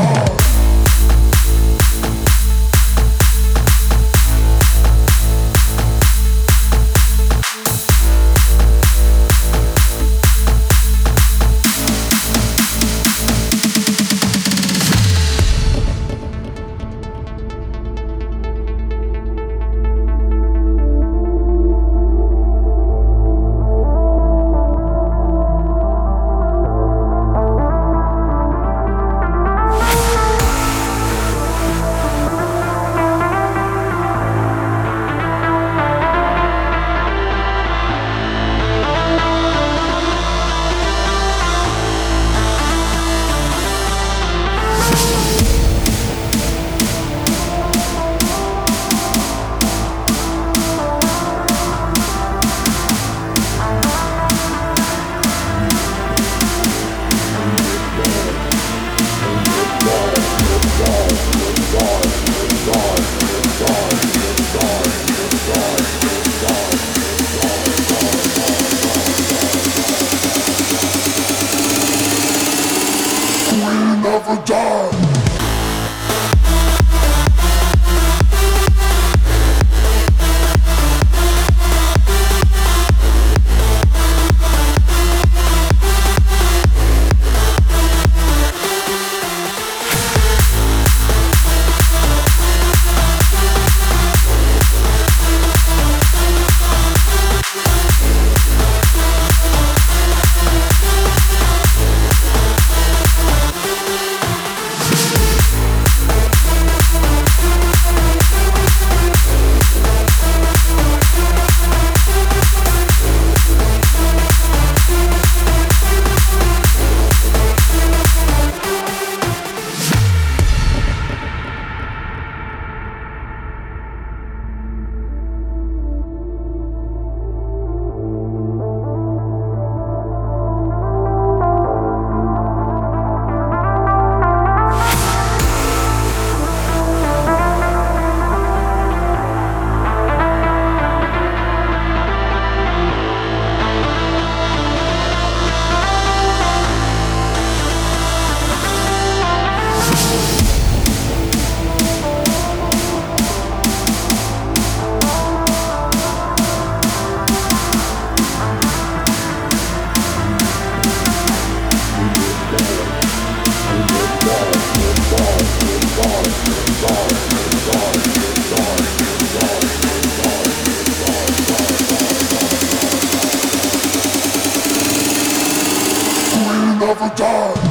song. àwùjọ of joy.